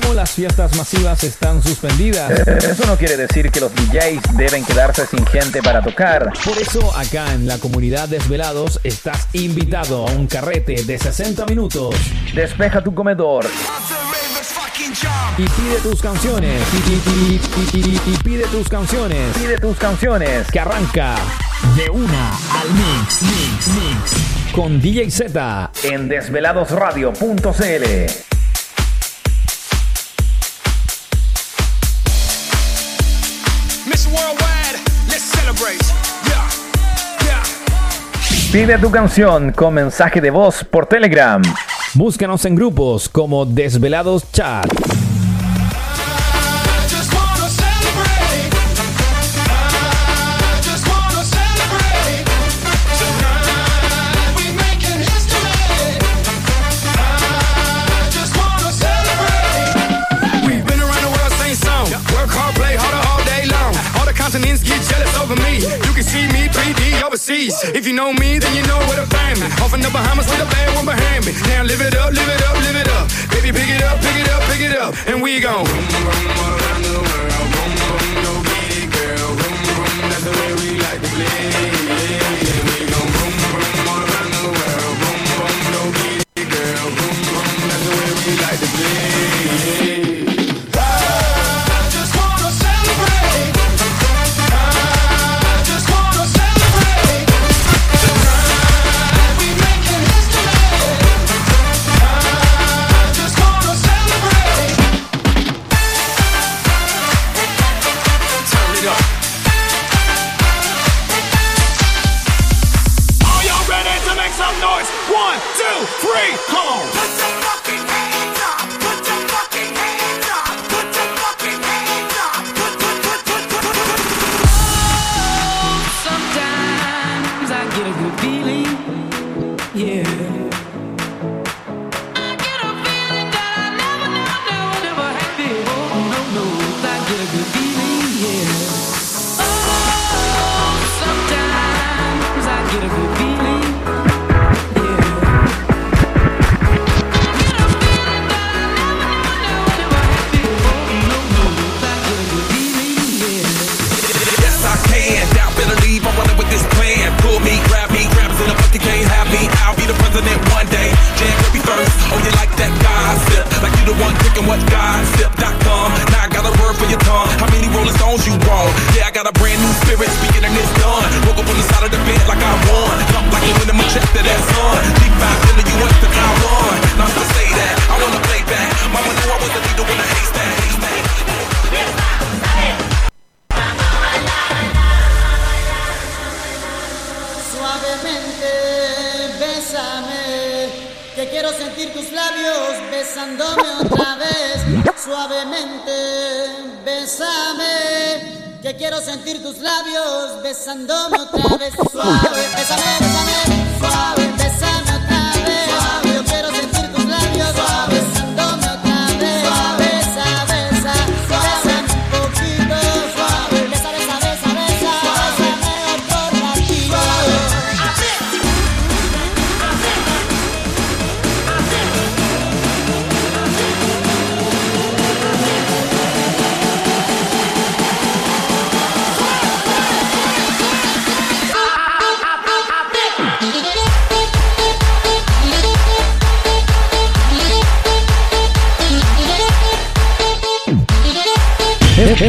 como las fiestas masivas están suspendidas. Eso no quiere decir que los DJs deben quedarse sin gente para tocar. Por eso acá en la comunidad Desvelados estás invitado a un carrete de 60 minutos. Despeja tu comedor. Y pide tus canciones. Y, y- y- y- y- y pide tus canciones. Pide tus canciones. Que arranca de una al mix, mix, mix. Con DJ Z. En desveladosradio.cl. Pide tu canción con mensaje de voz por Telegram. Búscanos en grupos como Desvelados Chat. Overseas. If you know me, then you know where to find me. Off in the Bahamas with a bad one behind me. Now live it up, live it up, live it up. Baby, pick it up, pick it up, pick it up. And we gon' I Hey,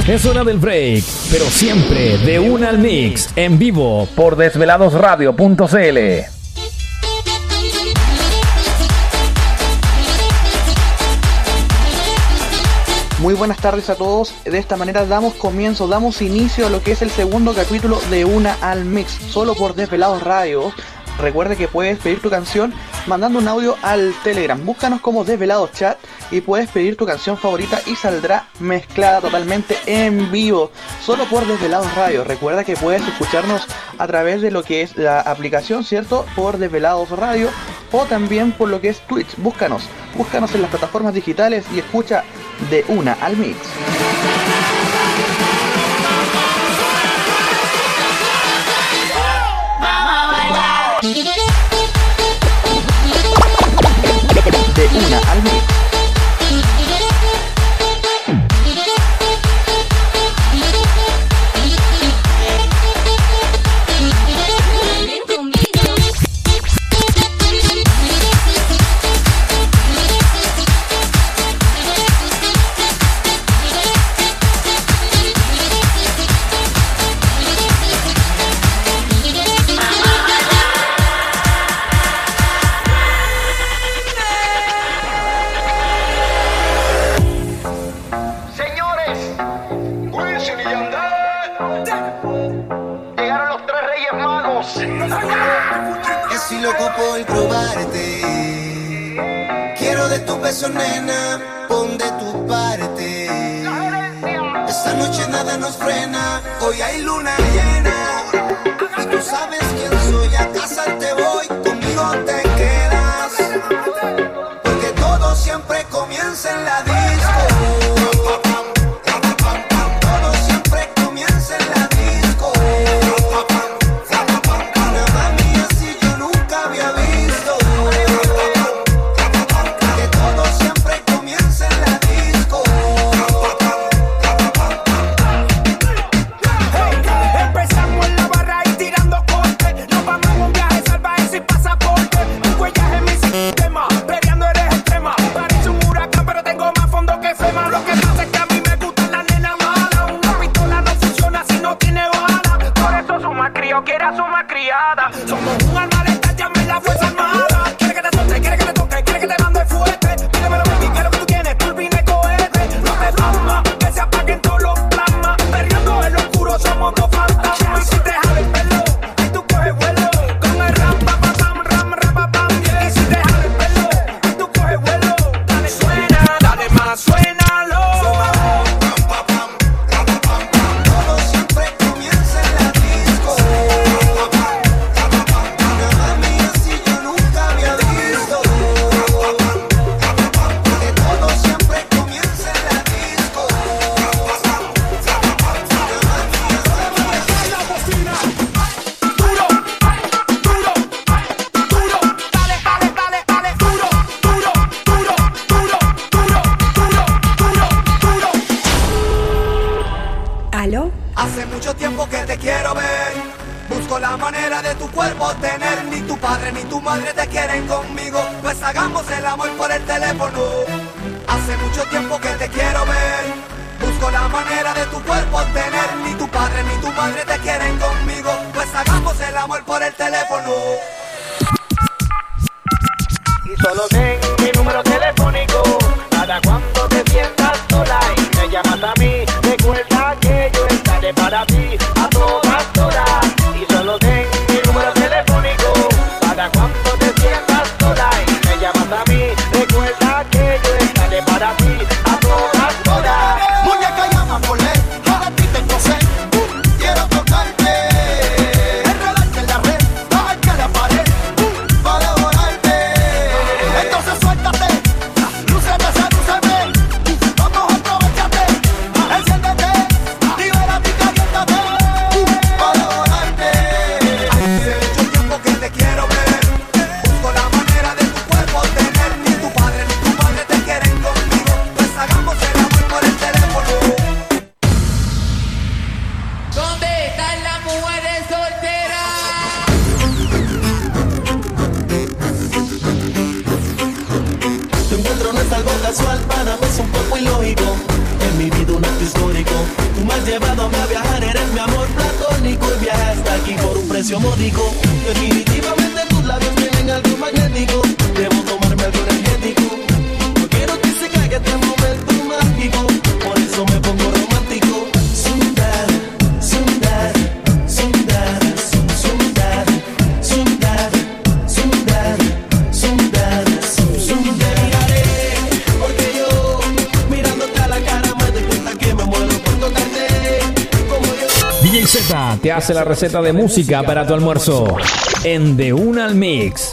Es, hora del break, pero siempre de una al mix, en vivo. Por desveladosradio.cl. Muy buenas tardes a todos. De esta manera damos comienzo, damos inicio a lo que es el segundo capítulo de Una al Mix, solo por Desvelados Radio. Recuerda que puedes pedir tu canción mandando un audio al Telegram. Búscanos como Desvelados Chat y puedes pedir tu canción favorita y saldrá mezclada totalmente en vivo, solo por Desvelados Radio. Recuerda que puedes escucharnos a través de lo que es la aplicación, ¿cierto? Por Desvelados Radio o también por lo que es Twitch. Búscanos, búscanos en las plataformas digitales y escucha de una al mix. De una al si loco por probarte. Quiero de tu beso, nena, pon de tu parte. Esta noche nada nos frena, hoy hay luna llena. Y tú sabes quién soy, a casa te voy. quieren conmigo, pues hagamos el amor por el teléfono. Hace mucho tiempo que te quiero ver, busco la manera de tu cuerpo tener. Ni tu padre ni tu madre te quieren conmigo, pues hagamos el amor por el teléfono. Y solo ten mi número telefónico, para cuando te sientas sola y me llamas a mí, recuerda que yo estaré para ti. hace la receta de música para tu almuerzo en De Una al Mix.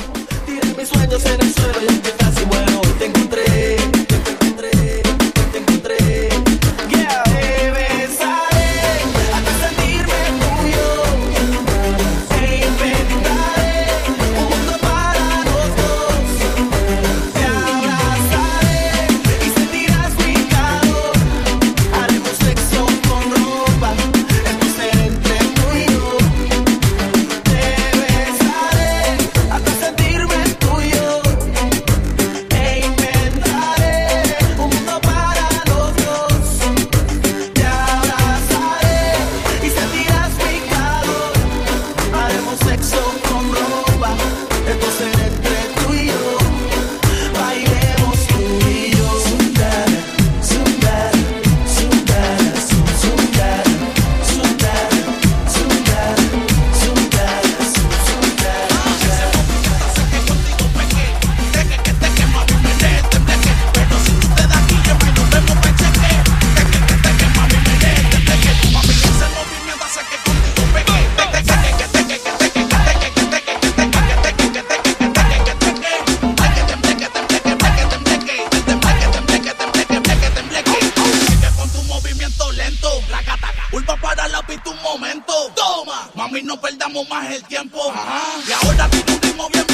repito un momento. Toma, mami, no perdamos más el tiempo. Ajá. Y ahora tú tu ritmo bien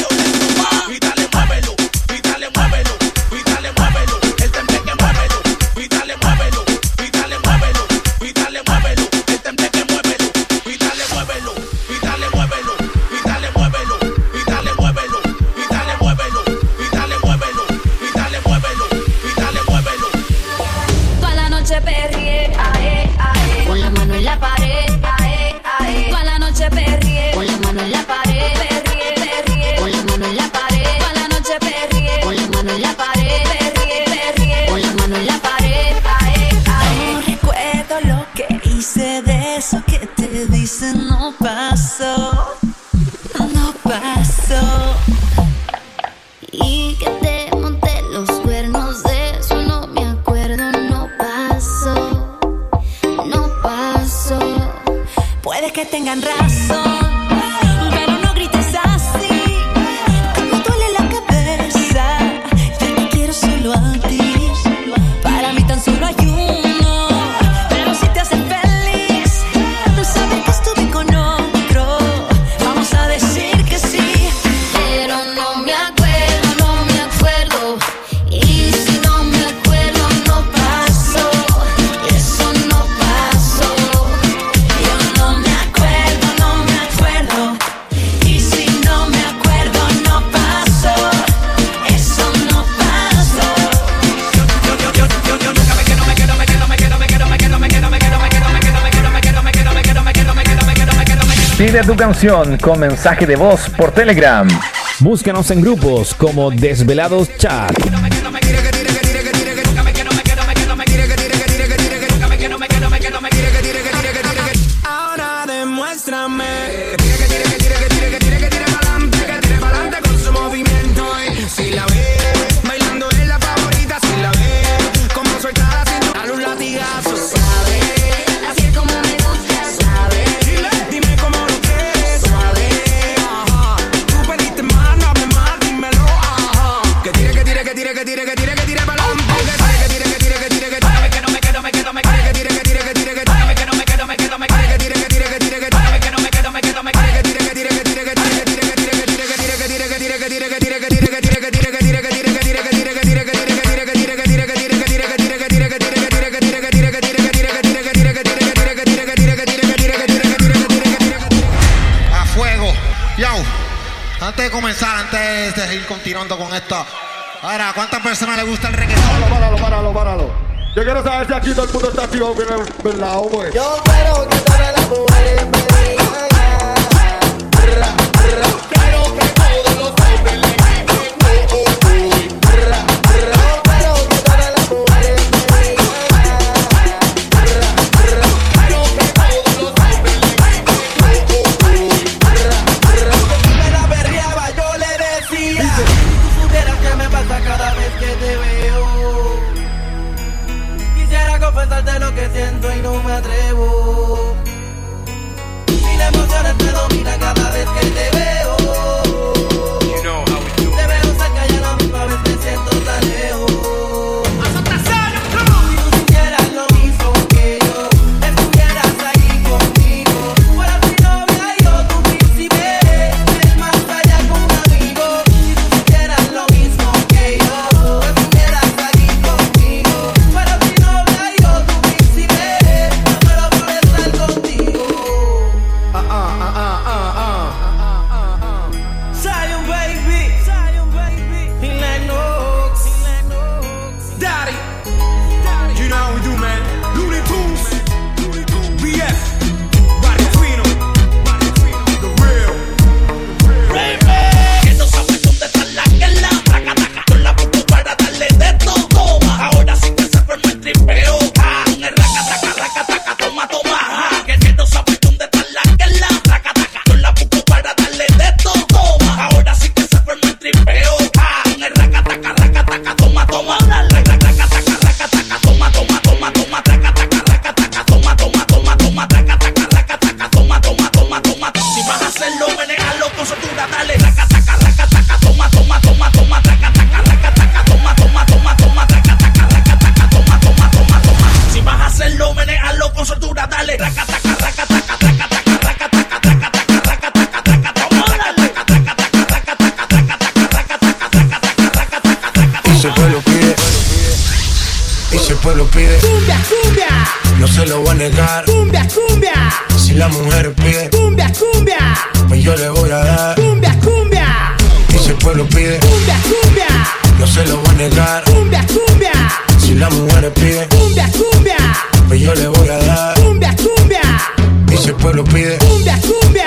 con mensaje de voz por Telegram. Búscanos en grupos como Desvelados Chat. esto. Ahora, ¿cuántas personas le gusta el reggaetón? Páralo, páralo, páralo, páralo. Yo quiero saber si aquí todo el mundo está activo, ¿verdad, hombre? Yo quiero que las mujeres pide. Cumbia, cumbia.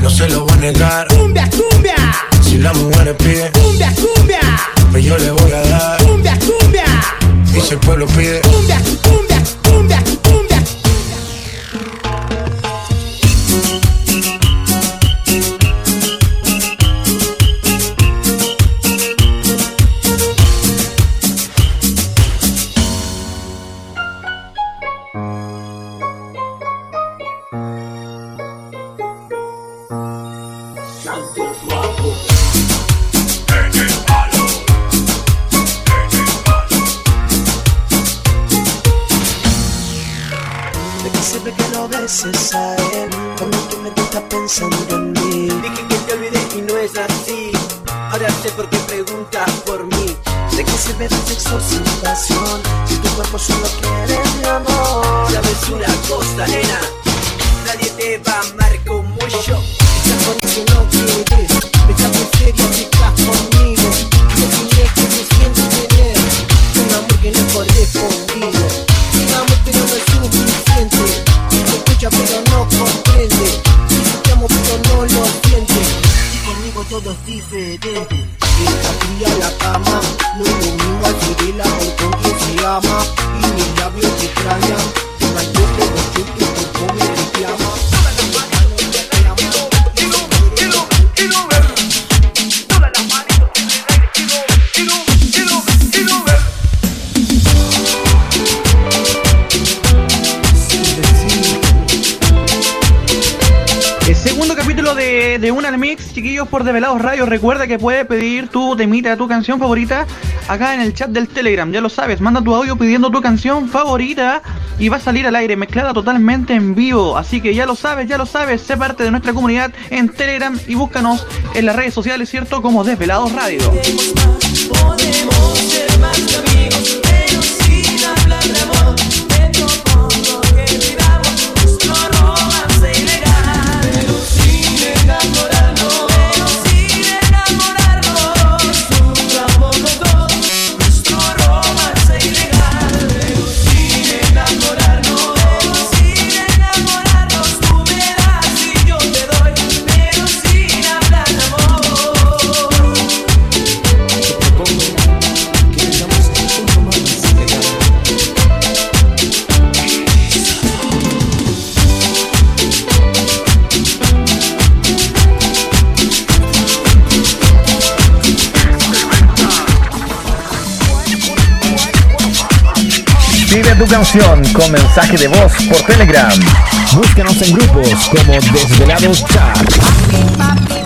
No se lo voy a negar. Cumbia, cumbia. Si la mujer pide. Cumbia, cumbia. Pues yo le voy a dar. Cumbia, cumbia. Y si el pueblo pide. Cumbia, cumbia. por su pasión. por Develados Radio. Recuerda que puedes pedir tu temita, tu canción favorita acá en el chat del Telegram. Ya lo sabes, manda tu audio pidiendo tu canción favorita y va a salir al aire, mezclada totalmente en vivo. Así que ya lo sabes, ya lo sabes. Sé parte de nuestra comunidad en Telegram y búscanos en las redes sociales, ¿cierto? Como Desvelados Radio. canción con mensaje de voz por Telegram. Búscanos en grupos como Desvelados Chat.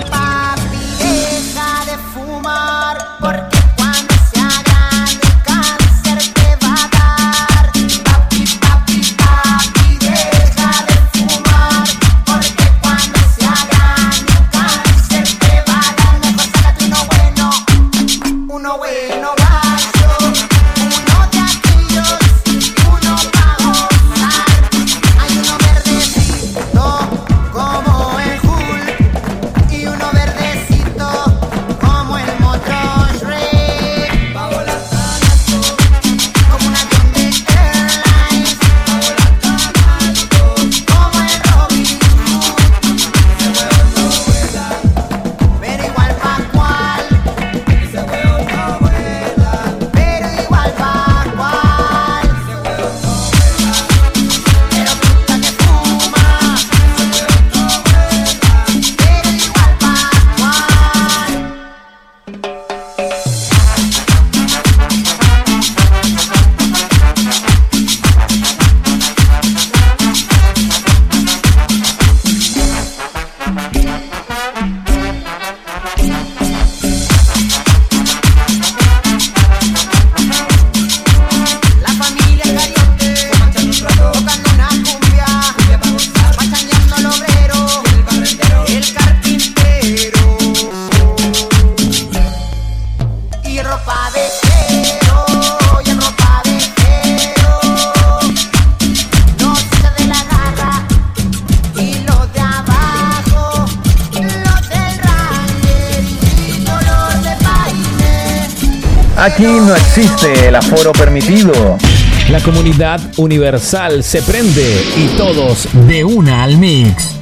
Comunidad universal se prende y todos de una al mix.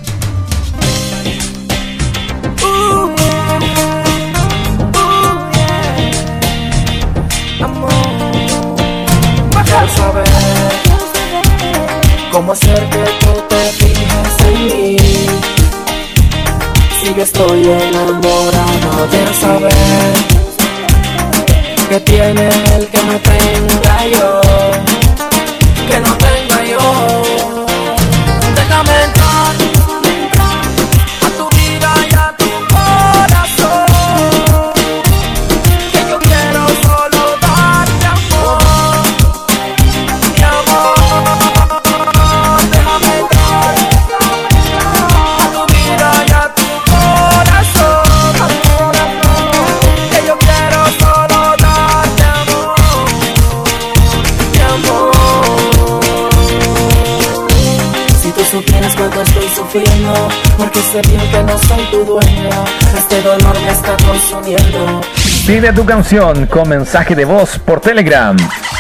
Pide tu canción con mensaje de voz por Telegram.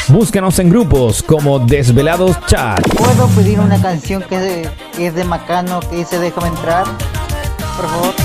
Búscanos en grupos como Desvelados Chat. ¿Puedo pedir una canción que es de, que es de Macano que dice Déjame entrar? Por favor.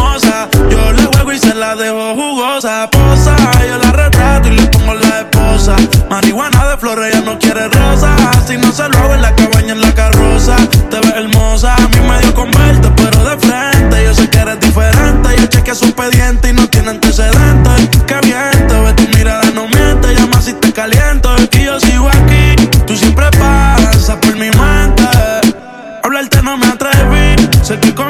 Espumosa. Yo le juego y se la dejo jugosa. Posa, yo la retrato y le pongo la esposa. Marihuana de flores, ella no quiere rosa. Si no se lo hago en la cabaña, en la carroza. Te ves hermosa, a mí medio con verte, pero de frente. Yo sé que eres diferente. Yo chequeé su expediente y no tiene antecedentes. Que viento, ve tu mirada, no miente. Llama si te caliento. Es que yo sigo aquí. Tú siempre pasas por mi mente. Hablarte no me atreví. Sé que conmigo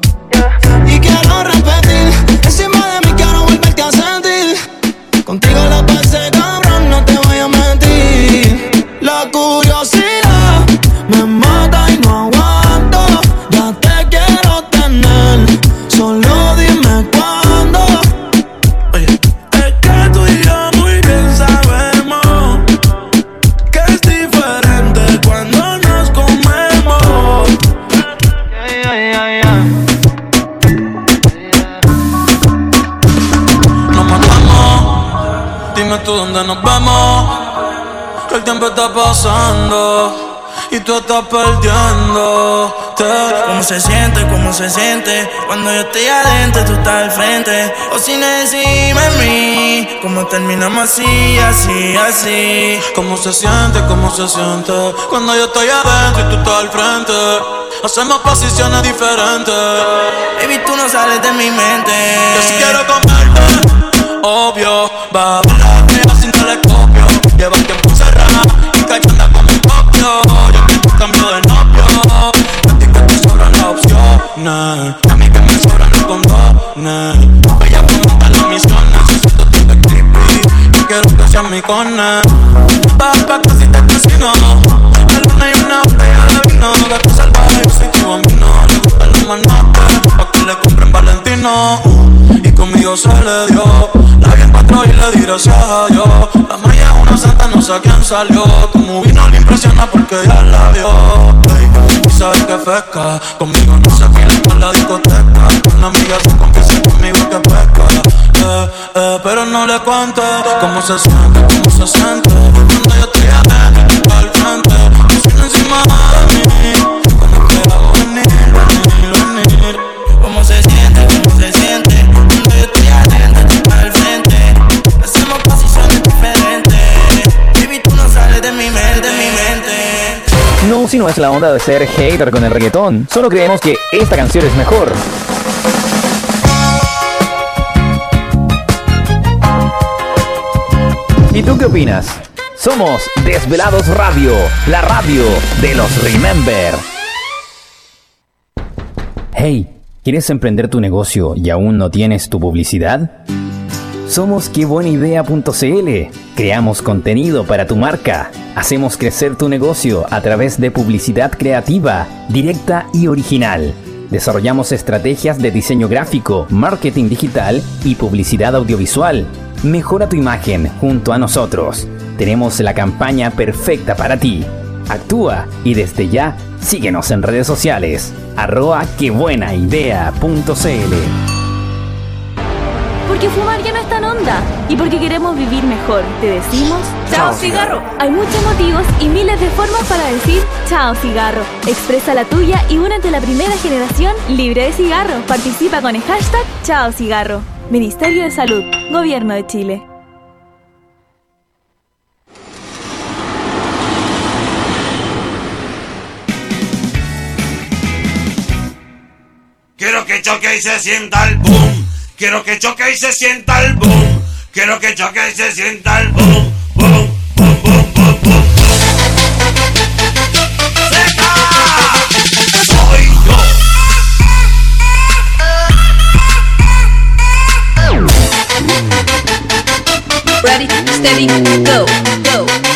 Dime tú dónde nos vemos. Que el tiempo está pasando y tú estás perdiéndote. ¿Cómo se siente? ¿Cómo se siente? Cuando yo estoy adentro, tú estás al frente. O si no encima de mí. ¿Cómo terminamos así, así, así? ¿Cómo se siente? ¿Cómo se siente? Cuando yo estoy adentro y tú estás al frente. Hacemos posiciones diferentes. Baby, tú no sales de mi mente. Yo sí quiero comerte, obvio. Va a volar sin telescopio. Lleva tiempo encerrada y cachando como un novio. Yo que tú cambio de novio. A ti que te sobran las opciones. A mí que me sobran los condones. Ella pregunta la misión. Necesito tu de creepy. Yo quiero que seas mi cone. Pa' pa' casi te casino. La luna y una botella de vino. Gato salvaje, yo soy tu bambino. Le gusta el manate. Pa' que le compren Valentino. Conmigo se le dio. La vi en cuatro y le di gracias a Dios. La maya es una santa, no sé a quién salió. Como vino le impresiona porque ya la vio. Ey, Y sabes que pesca. Conmigo no se fila por la discoteca. Una amiga se confiesa conmigo que pesca. Eh, eh, pero no le cuente cómo se siente, cómo se siente. Cuando yo estoy adentro, al frente. Encima de mí. Si no es la onda de ser hater con el reggaetón. Solo creemos que esta canción es mejor. ¿Y tú qué opinas? Somos Desvelados Radio, la radio de los Remember. Hey, ¿quieres emprender tu negocio y aún no tienes tu publicidad? Somos quebuenaidea.cl. Creamos contenido para tu marca. Hacemos crecer tu negocio a través de publicidad creativa, directa y original. Desarrollamos estrategias de diseño gráfico, marketing digital y publicidad audiovisual. Mejora tu imagen junto a nosotros. Tenemos la campaña perfecta para ti. Actúa y desde ya síguenos en redes sociales. Arroba quebuenaidea.cl. Porque fumar ya no es tan onda y porque queremos vivir mejor, te decimos Chao, cigarro. Hay muchos motivos y miles de formas para decir chao cigarro. Expresa la tuya y únete a la primera generación libre de cigarro. Participa con el hashtag chao cigarro. Ministerio de Salud, Gobierno de Chile. Quiero que choque y se sienta el boom. Quiero que choque y se sienta el boom. Quiero que choque y se sienta el boom. Boom, boom, boom, boom, boom. ¡Seca! Soy yo. Ready, steady, go, go.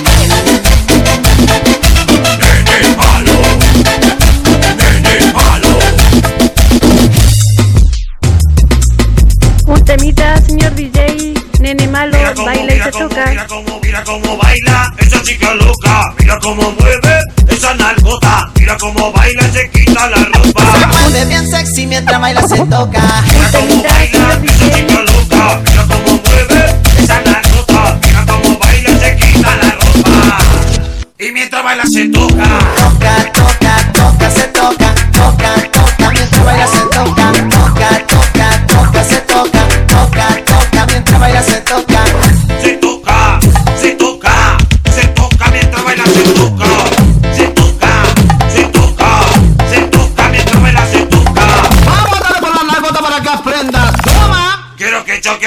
Mira mira cómo, mira cómo baila esa chica loca. Mira cómo mueve esa nalgota. Mira cómo baila se quita la ropa. Se mueve bien sexy mientras baila se toca. Mira cómo baila esa chica loca. Mira cómo mueve esa nalgota. Mira cómo baila se quita la ropa. Y mientras baila se. Toca, toca, toca,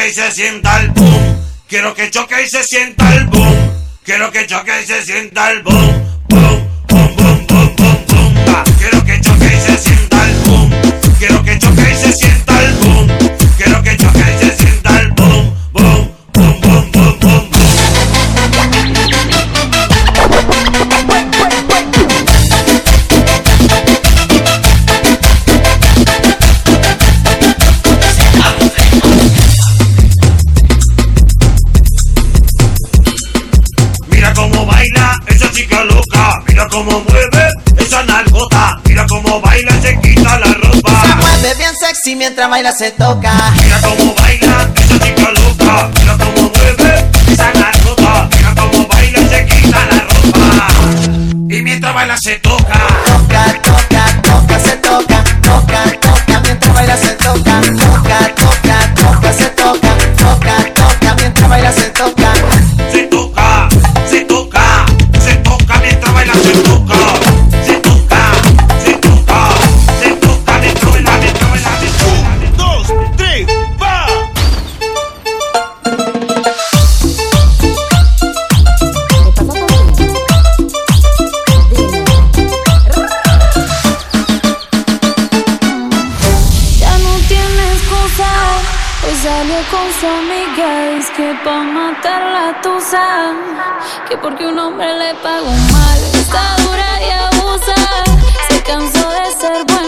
y se sienta el boom. Quiero que choque y se sienta el boom. Quiero que choque y se sienta el boom, boom, mientras baila se toca. Mira cómo baila que porque un hombre le pagó mal. Está dura y abusa se cansó de ser buena.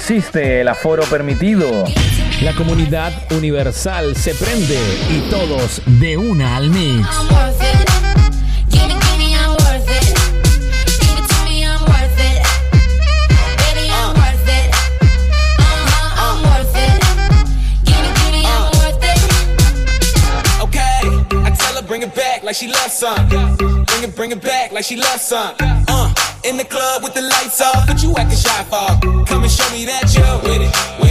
existe el aforo permitido. La comunidad universal se prende y todos de una al mix. bring it, bring it back like she loves some. Uh, in the club with the lights off, but you acting shy for. Come and show me that you're with it. With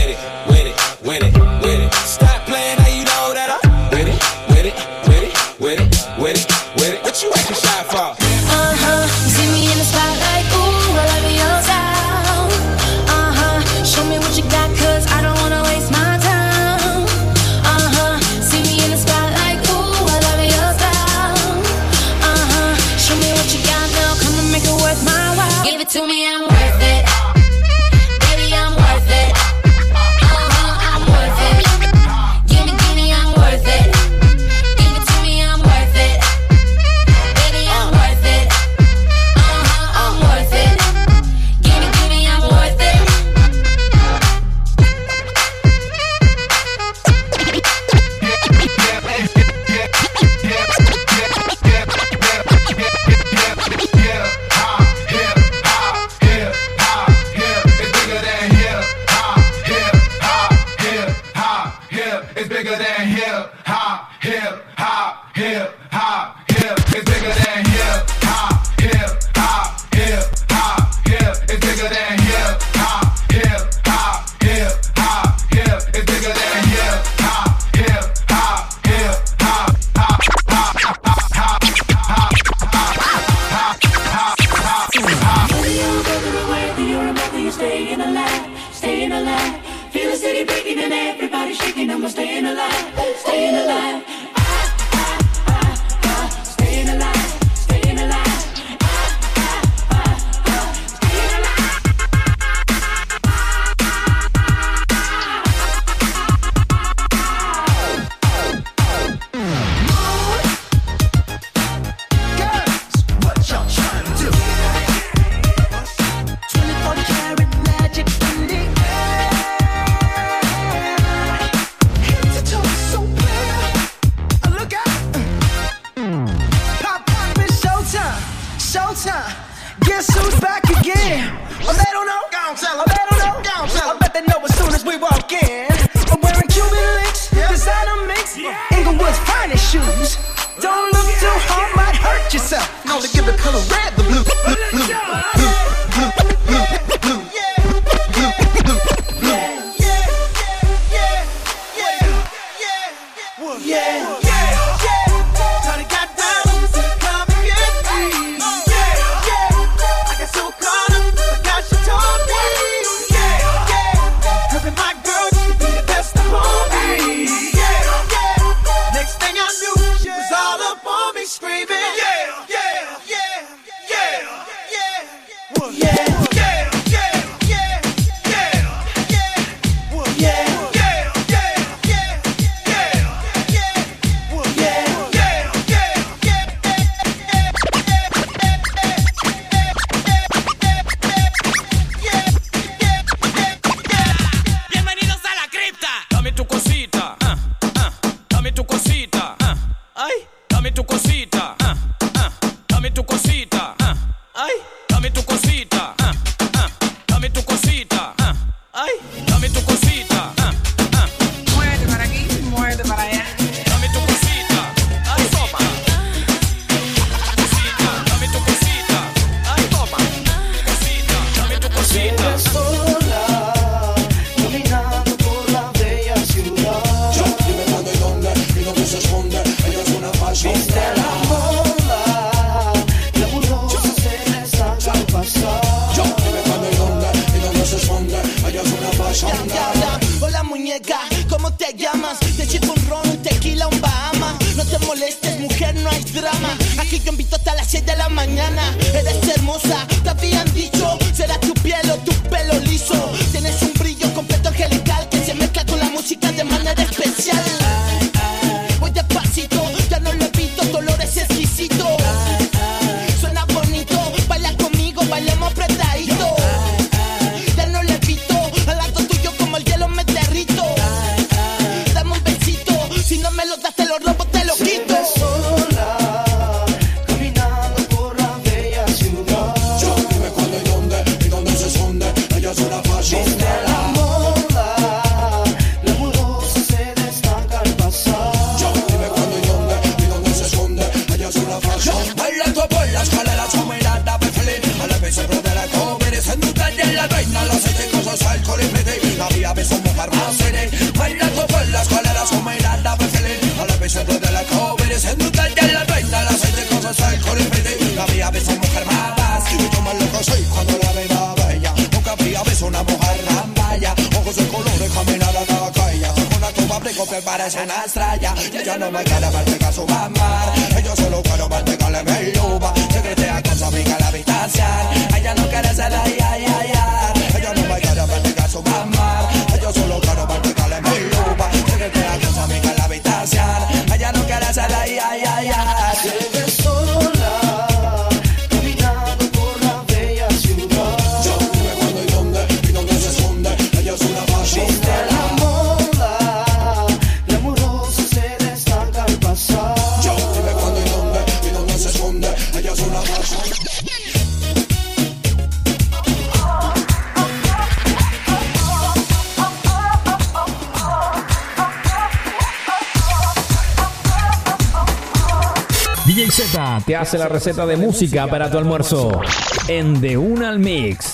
hace la receta de música para tu almuerzo en De Una al Mix.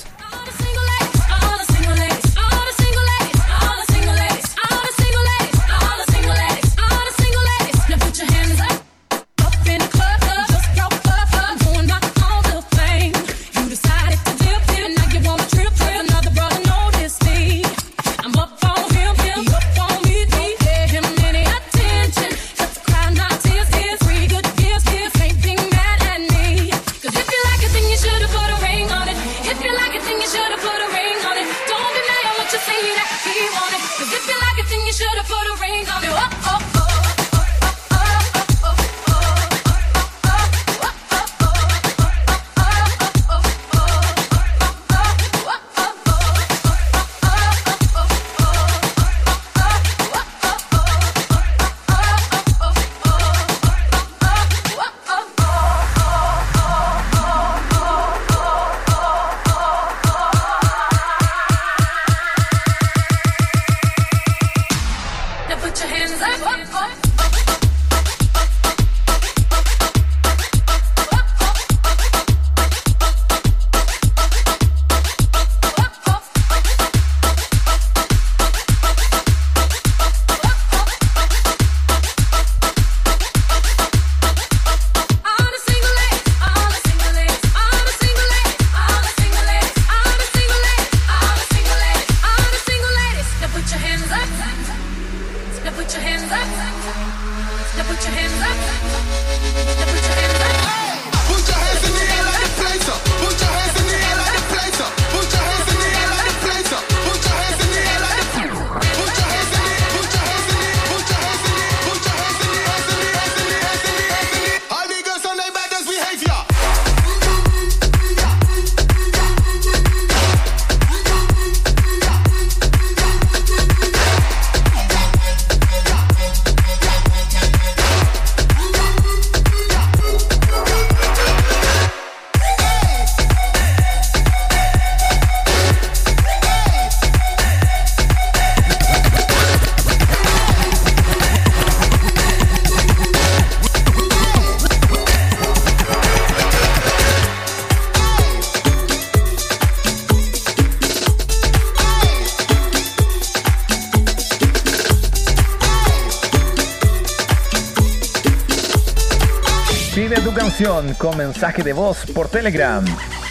Canción con mensaje de voz por Telegram.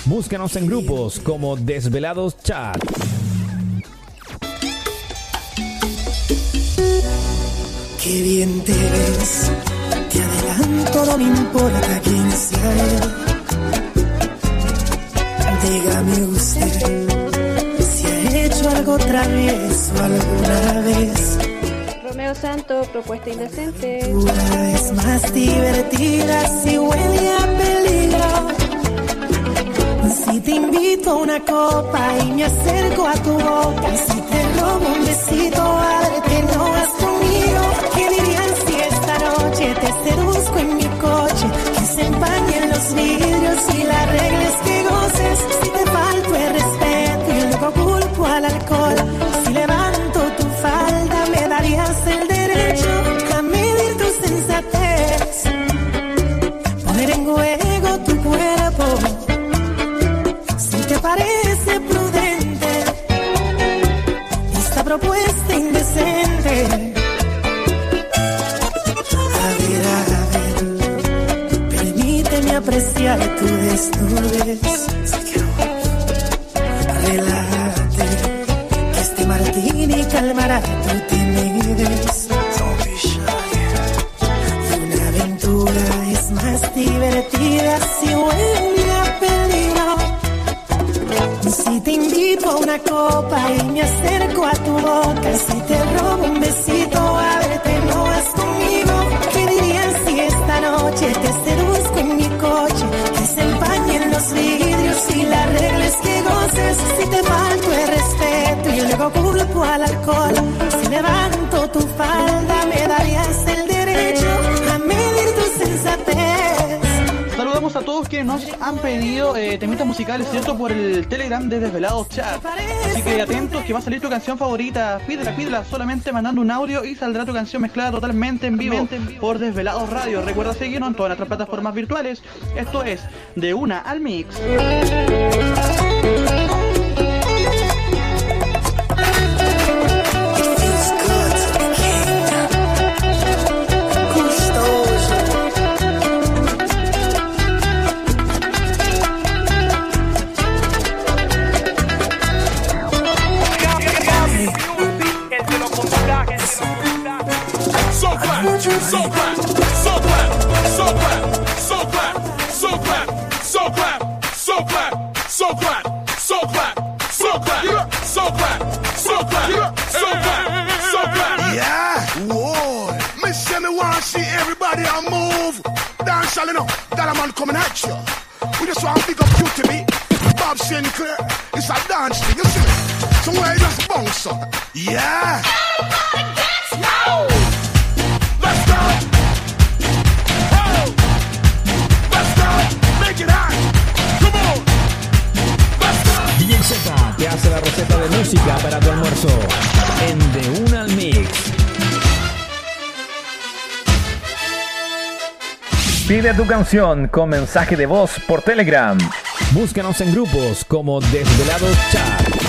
Búscanos en grupos como Desvelados Chat. Qué bien te ves, te adelanto, no me importa quién sea él. Dígame usted si ha hecho algo travieso alguna vez. Santo, propuesta indecente. Una es más divertida si huele a peligro. Si te invito a una copa y me acerco a tu boca, si te robo un besito, padre, que no vas conmigo. ¿Qué dirían si esta noche te seduzco en mi coche? Que se empañen los vidrios y las reglas que goces. las nos han pedido eh, temitas musicales, ¿cierto? Por el Telegram de Desvelados Chat. Así que atentos que va a salir tu canción favorita. Pídela, pídela solamente mandando un audio y saldrá tu canción mezclada totalmente en vivo por Desvelados Radio. Recuerda seguirnos en todas nuestras plataformas virtuales. Esto es De Una al Mix. You know, that a man coming at you. We just want to pick up you to me. Bob Sinclair, it's a dance thing, you see. Somewhere you just bounce up. Yeah. It hace la receta de música para tu almuerzo. Pide tu canción con mensaje de voz por Telegram. Búscanos en grupos como Desvelados Chat.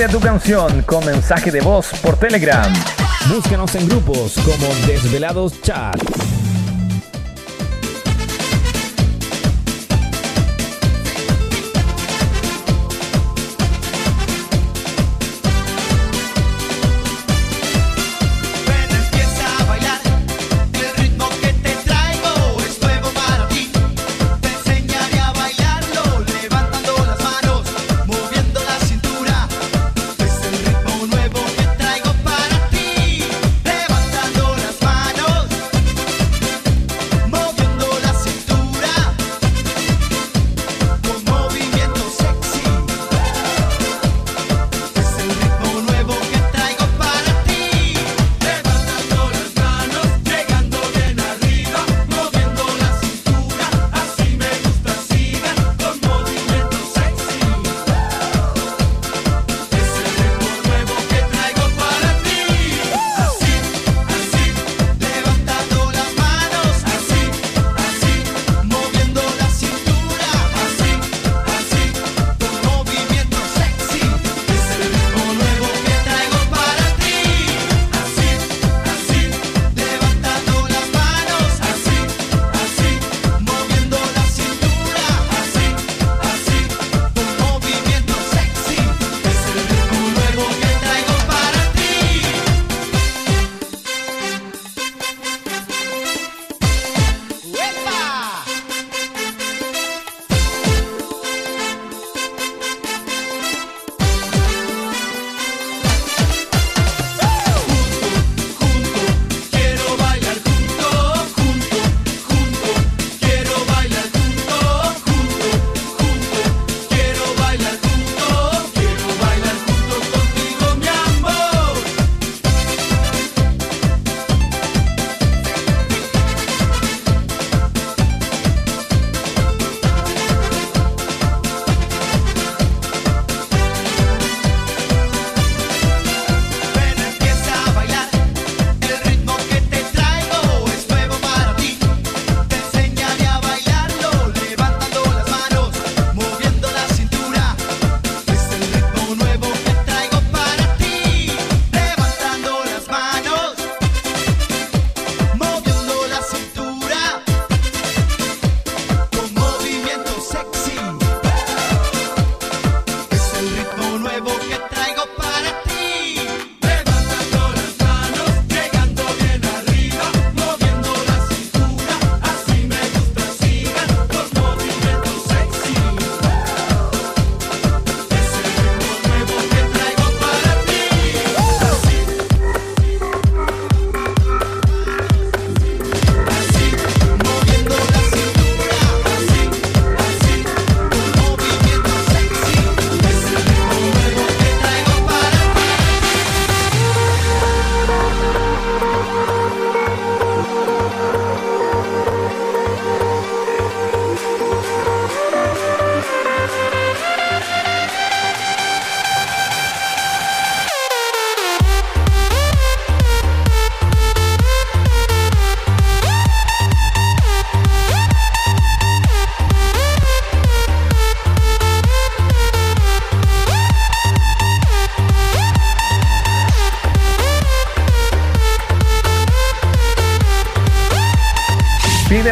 Pide tu canción con mensaje de voz por Telegram. Búscanos en grupos como Desvelados Chat.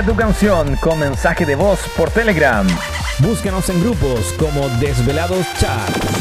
Tu canción con mensaje de voz por Telegram. Búscanos en grupos como Desvelados Chat.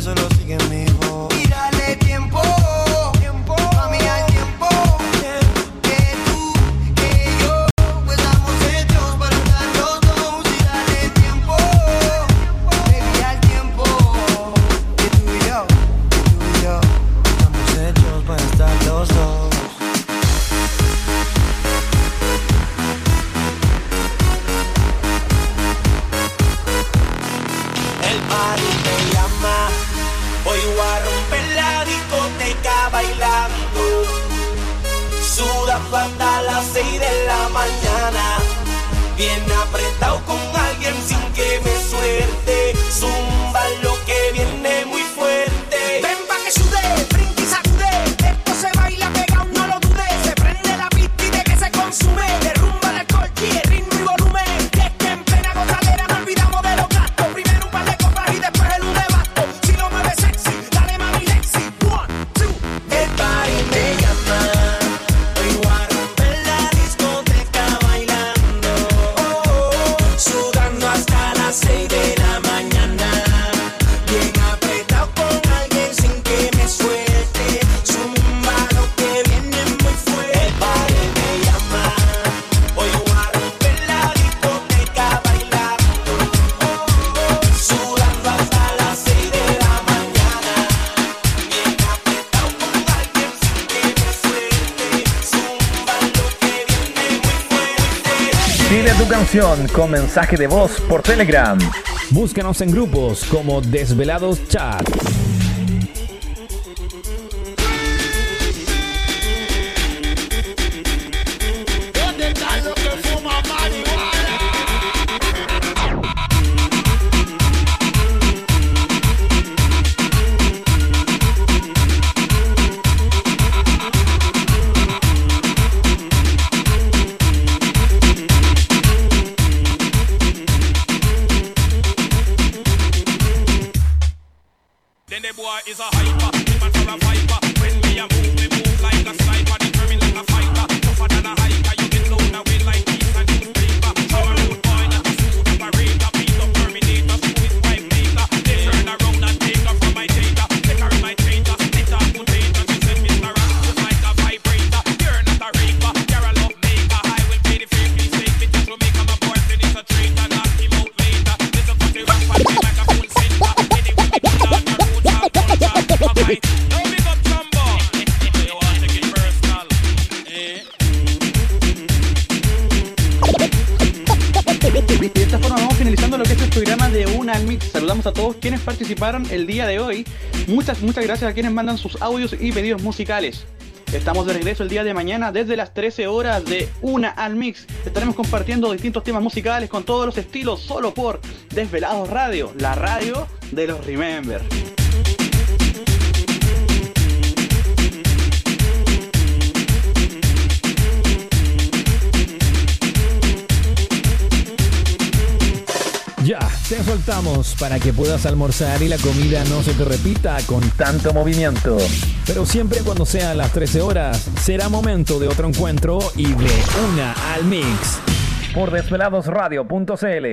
solo con mensaje de voz por Telegram. Búscanos en grupos como Desvelados Chat. a quienes mandan sus audios y pedidos musicales. Estamos de regreso el día de mañana desde las 13 horas de Una al Mix. Estaremos compartiendo distintos temas musicales con todos los estilos solo por Desvelados Radio, la radio de los Remember. te soltamos para que puedas almorzar y la comida no se te repita con tanto movimiento. Pero siempre cuando sea a las 13 horas, será momento de otro encuentro y de una al mix. Por desveladosradio.cl